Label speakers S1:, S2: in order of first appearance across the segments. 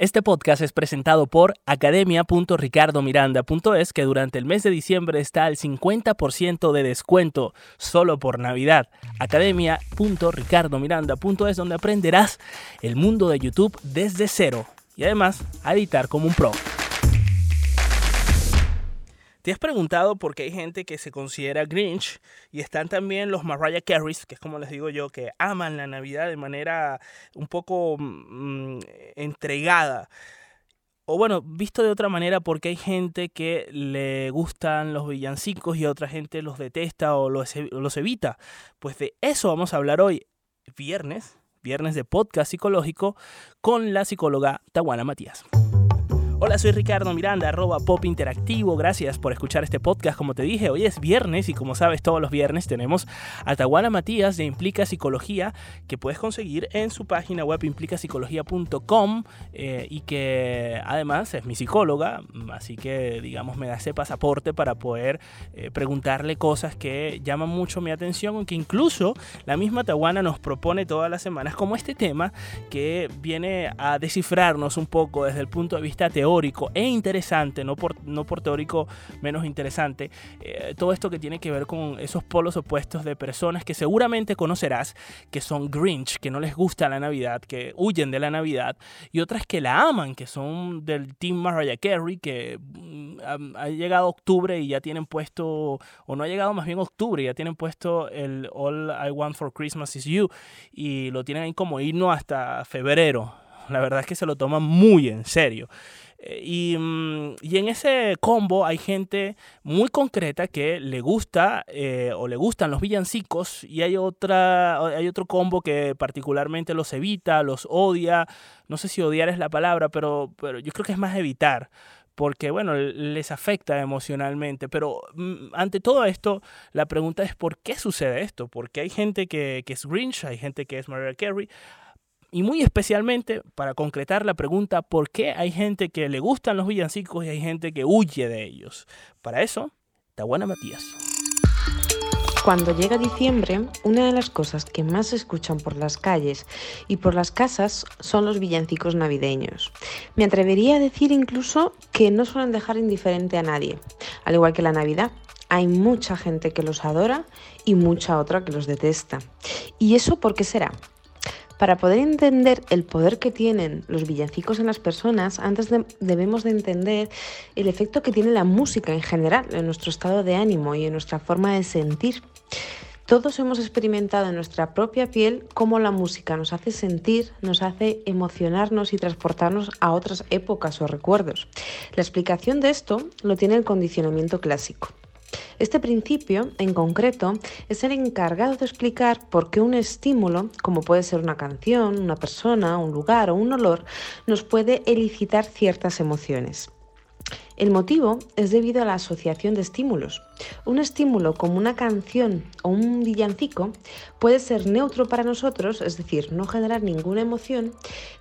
S1: Este podcast es presentado por academia.ricardomiranda.es que durante el mes de diciembre está al 50% de descuento solo por Navidad. academia.ricardomiranda.es donde aprenderás el mundo de YouTube desde cero y además a editar como un pro. ¿Te has preguntado por qué hay gente que se considera Grinch y están también los Mariah Careys, que es como les digo yo, que aman la Navidad de manera un poco mm, entregada? O bueno, visto de otra manera, porque hay gente que le gustan los villancicos y otra gente los detesta o los, los evita. Pues de eso vamos a hablar hoy, viernes, viernes de podcast psicológico, con la psicóloga Tawana Matías. Hola, soy Ricardo Miranda, arroba pop interactivo. Gracias por escuchar este podcast. Como te dije, hoy es viernes y como sabes, todos los viernes tenemos a Tawana Matías de Implica Psicología que puedes conseguir en su página web implicapsicología.com eh, y que además es mi psicóloga, así que digamos me da ese pasaporte para poder eh, preguntarle cosas que llaman mucho mi atención, aunque incluso la misma Tawana nos propone todas las semanas como este tema que viene a descifrarnos un poco desde el punto de vista teórico teórico e interesante, no por, no por teórico menos interesante, eh, todo esto que tiene que ver con esos polos opuestos de personas que seguramente conocerás, que son Grinch, que no les gusta la Navidad, que huyen de la Navidad, y otras que la aman, que son del Team Mariah Carey, que mm, ha, llegado octubre y ya tienen puesto, o no ha llegado más bien octubre, ya tienen puesto el All I Want for Christmas is You, y lo tienen ahí como himno hasta febrero. La verdad es que se lo toman muy en serio. Eh, mm, y, en ese combo hay gente muy concreta que le gusta eh, o le gustan los villancicos y hay, otra, hay otro combo que particularmente los evita, los odia. No sé si odiar es la palabra, pero, pero yo creo que es más evitar porque bueno, les afecta emocionalmente. Pero mm, ante todo esto, la pregunta es ¿por qué sucede esto? Porque hay gente que, que es Grinch, hay gente que es Mariah Carey, y muy especialmente para concretar la pregunta por qué hay gente que le gustan los villancicos y hay gente que huye de ellos. Para eso, buena Matías.
S2: Cuando llega diciembre, una de las cosas que más se escuchan por las calles y por las casas son los villancicos navideños. Me atrevería a decir incluso que no suelen dejar indiferente a nadie, al igual que la Navidad. Hay mucha gente que los adora y mucha otra que los detesta. ¿Y eso por qué será? Para poder entender el poder que tienen los villancicos en las personas, antes debemos de entender el efecto que tiene la música en general en nuestro estado de ánimo y en nuestra forma de sentir. Todos hemos experimentado en nuestra propia piel cómo la música nos hace sentir, nos hace emocionarnos y transportarnos a otras épocas o recuerdos. La explicación de esto lo tiene el condicionamiento clásico. Este principio, en concreto, es el encargado de explicar por qué un estímulo, como puede ser una canción, una persona, un lugar o un olor, nos puede elicitar ciertas emociones. El motivo es debido a la asociación de estímulos. Un estímulo como una canción o un villancico puede ser neutro para nosotros, es decir, no generar ninguna emoción,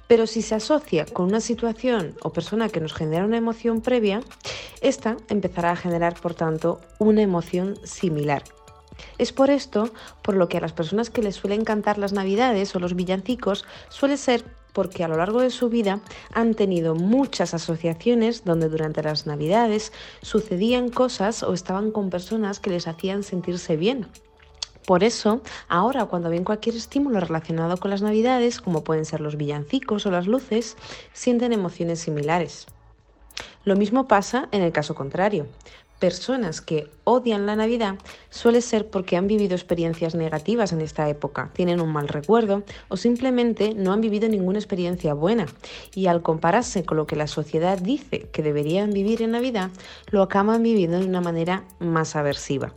S2: pero si se asocia con una situación o persona que nos genera una emoción previa, esta empezará a generar, por tanto, una emoción similar. Es por esto por lo que a las personas que les suelen cantar las navidades o los villancicos suele ser porque a lo largo de su vida han tenido muchas asociaciones donde durante las navidades sucedían cosas o estaban con personas que les hacían sentirse bien. Por eso, ahora cuando ven cualquier estímulo relacionado con las navidades, como pueden ser los villancicos o las luces, sienten emociones similares. Lo mismo pasa en el caso contrario personas que odian la Navidad suele ser porque han vivido experiencias negativas en esta época, tienen un mal recuerdo o simplemente no han vivido ninguna experiencia buena y al compararse con lo que la sociedad dice que deberían vivir en Navidad, lo acaban viviendo de una manera más aversiva.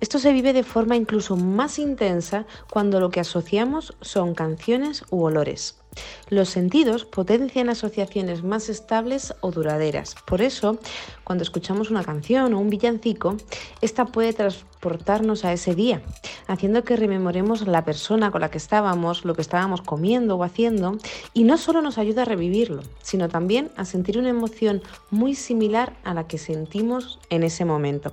S2: Esto se vive de forma incluso más intensa cuando lo que asociamos son canciones u olores. Los sentidos potencian asociaciones más estables o duraderas. Por eso, cuando escuchamos una canción o un villancico, esta puede transportarnos a ese día, haciendo que rememoremos la persona con la que estábamos, lo que estábamos comiendo o haciendo, y no solo nos ayuda a revivirlo, sino también a sentir una emoción muy similar a la que sentimos en ese momento.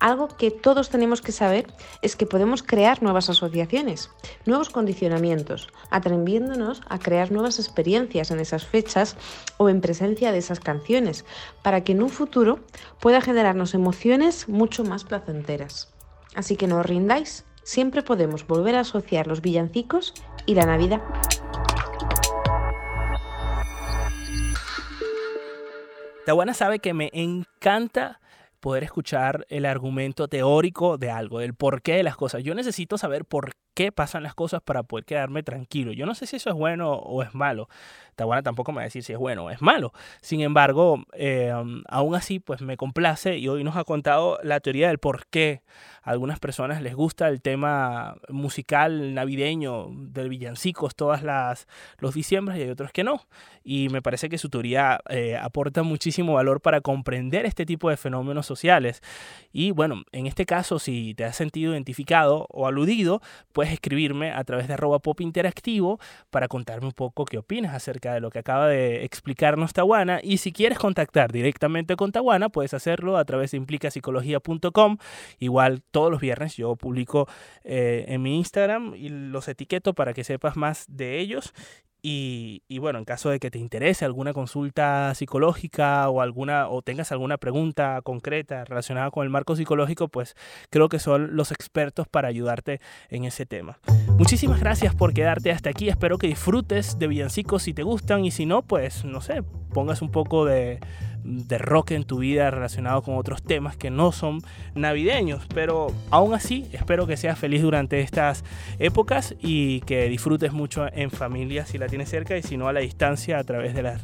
S2: Algo que todos tenemos que saber es que podemos crear nuevas asociaciones, nuevos condicionamientos, atreviéndonos a crear nuevas experiencias en esas fechas o en presencia de esas canciones, para que en un futuro pueda generarnos emociones mucho más placenteras. Así que no os rindáis, siempre podemos volver a asociar los villancicos y la Navidad.
S1: Tawana sabe que me encanta poder escuchar el argumento teórico de algo, del porqué de las cosas. Yo necesito saber por qué pasan las cosas para poder quedarme tranquilo. Yo no sé si eso es bueno o es malo. Tawana tampoco me va a decir si es bueno o es malo. Sin embargo, eh, aún así, pues me complace y hoy nos ha contado la teoría del por qué a algunas personas les gusta el tema musical navideño del villancicos todas las los diciembres y hay otros que no. Y me parece que su teoría eh, aporta muchísimo valor para comprender este tipo de fenómenos sociales. Y bueno, en este caso, si te has sentido identificado o aludido, escribirme a través de arroba pop interactivo para contarme un poco qué opinas acerca de lo que acaba de explicarnos Tawana. Y si quieres contactar directamente con Tawana, puedes hacerlo a través de implicapsicología.com. Igual todos los viernes yo publico eh, en mi Instagram y los etiqueto para que sepas más de ellos. Y, bueno, en caso de que te interese alguna consulta psicológica o alguna o tengas alguna pregunta concreta relacionada con el marco psicológico, pues creo que son los expertos para ayudarte en ese tema. Muchísimas gracias por quedarte hasta aquí. Espero que disfrutes de villancicos si te gustan y si no, pues no sé, pongas un poco de de rock en tu vida relacionado con otros temas que no son navideños. Pero aún así, espero que seas feliz durante estas épocas y que disfrutes mucho en familia si la tienes cerca y si no a la distancia a través de la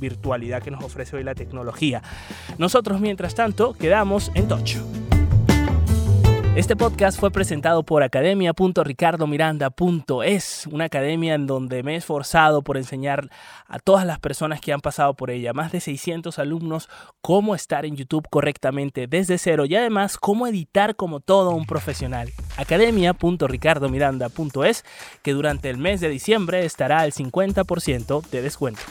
S1: virtualidad que nos ofrece hoy la tecnología. Nosotros, mientras tanto, quedamos en Tocho. Este podcast fue presentado por academia.ricardomiranda.es, una academia en donde me he esforzado por enseñar a todas las personas que han pasado por ella, más de 600 alumnos, cómo estar en YouTube correctamente desde cero y además cómo editar como todo un profesional. academia.ricardomiranda.es, que durante el mes de diciembre estará al 50% de descuento.